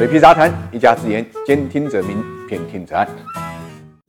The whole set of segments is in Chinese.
水皮杂谈，一家之言，兼听则明，偏听则暗。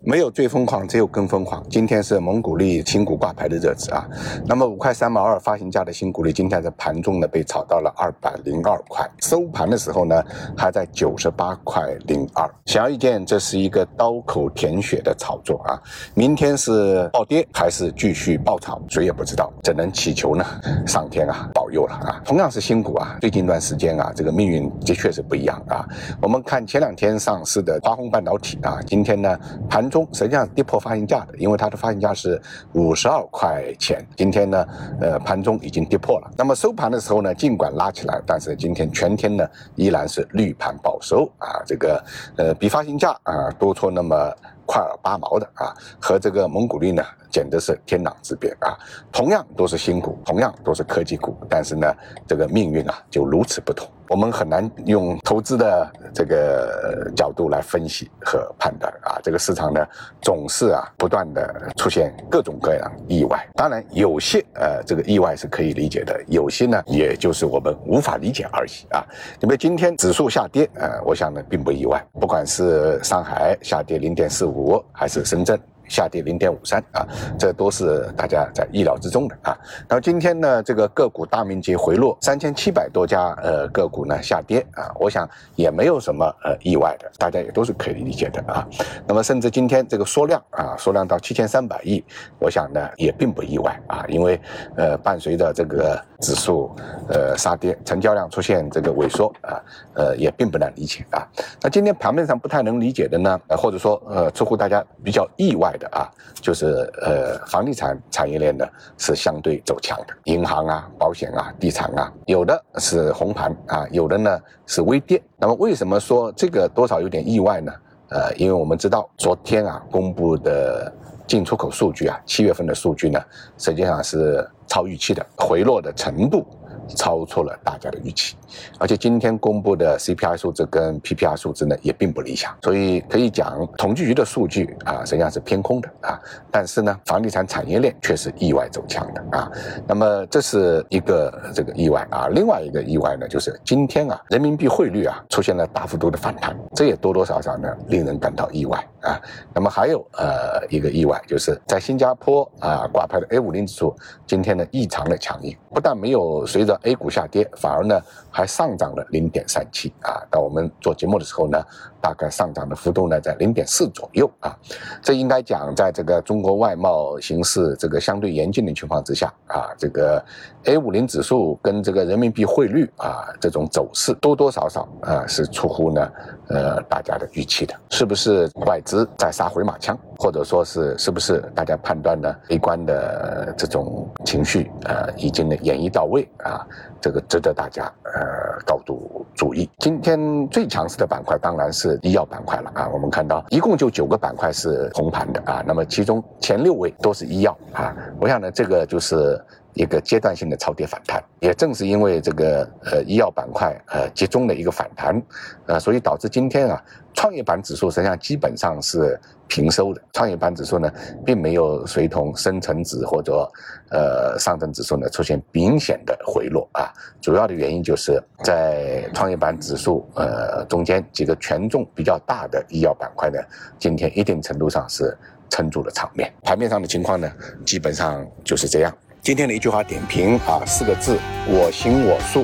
没有最疯狂，只有更疯狂。今天是蒙古力新股挂牌的日子啊。那么五块三毛二发行价的新股利，今天在盘中呢被炒到了二百零二块，收盘的时候呢还在九十八块零二。显而易见，这是一个刀口舔血的炒作啊。明天是暴跌还是继续暴炒，谁也不知道，只能祈求呢上天啊有了啊。同样是新股啊，最近一段时间啊，这个命运的确是不一样啊。我们看前两天上市的华虹半导体啊，今天呢盘。中实际上跌破发行价的，因为它的发行价是五十二块钱，今天呢，呃，盘中已经跌破了。那么收盘的时候呢，尽管拉起来，但是今天全天呢依然是绿盘保收啊，这个呃比发行价啊多出那么。块儿八毛的啊，和这个蒙古绿呢，简直是天壤之别啊！同样都是新股，同样都是科技股，但是呢，这个命运啊就如此不同。我们很难用投资的这个角度来分析和判断啊！这个市场呢，总是啊不断的出现各种各样意外。当然，有些呃这个意外是可以理解的，有些呢，也就是我们无法理解而已啊。因为今天指数下跌，呃，我想呢并不意外，不管是上海下跌零点四。五还是深圳？下跌零点五三啊，这都是大家在意料之中的啊。那么今天呢，这个个股大面积回落，三千七百多家呃个股呢下跌啊，我想也没有什么呃意外的，大家也都是可以理解的啊。那么甚至今天这个缩量啊，缩量到七千三百亿，我想呢也并不意外啊，因为呃伴随着这个指数呃杀跌，成交量出现这个萎缩啊，呃也并不难理解啊。那今天盘面上不太能理解的呢，或者说呃出乎大家比较意外。的啊，就是呃，房地产产业链呢是相对走强的，银行啊、保险啊、地产啊，有的是红盘啊，有的呢是微跌。那么为什么说这个多少有点意外呢？呃，因为我们知道昨天啊公布的进出口数据啊，七月份的数据呢，实际上是超预期的，回落的程度。超出了大家的预期，而且今天公布的 CPI 数字跟 PPI 数字呢也并不理想，所以可以讲统计局的数据啊实际上是偏空的啊，但是呢房地产产业链却是意外走强的啊，那么这是一个这个意外啊，另外一个意外呢就是今天啊人民币汇率啊出现了大幅度的反弹，这也多多少少呢令人感到意外啊，那么还有呃一个意外就是在新加坡啊挂牌的 A 五零指数今天呢异常的强硬，不但没有随着 A 股下跌，反而呢还上涨了零点三七啊！到我们做节目的时候呢，大概上涨的幅度呢在零点四左右啊。这应该讲，在这个中国外贸形势这个相对严峻的情况之下啊，这个 A 五零指数跟这个人民币汇率啊这种走势多多少少啊是出乎呢呃大家的预期的，是不是外资在杀回马枪，或者说是是不是大家判断呢悲观的这种情绪呃已经呢演绎到位啊？这个值得大家呃高度注意。今天最强势的板块当然是医药板块了啊。我们看到一共就九个板块是红盘的啊，那么其中前六位都是医药啊。我想呢，这个就是一个阶段性的超跌反弹。也正是因为这个呃医药板块呃集中的一个反弹，呃，所以导致今天啊创业板指数实际上基本上是平收的。创业板指数呢，并没有随同深成指或者呃上证指数呢出现明显的回落啊。主要的原因就是在创业板指数呃中间几个权重比较大的医药板块呢，今天一定程度上是撑住了场面。盘面上的情况呢，基本上就是这样。今天的一句话点评啊，四个字：我行我素。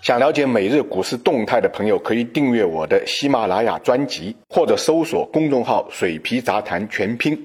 想了解每日股市动态的朋友，可以订阅我的喜马拉雅专辑，或者搜索公众号“水皮杂谈全拼”。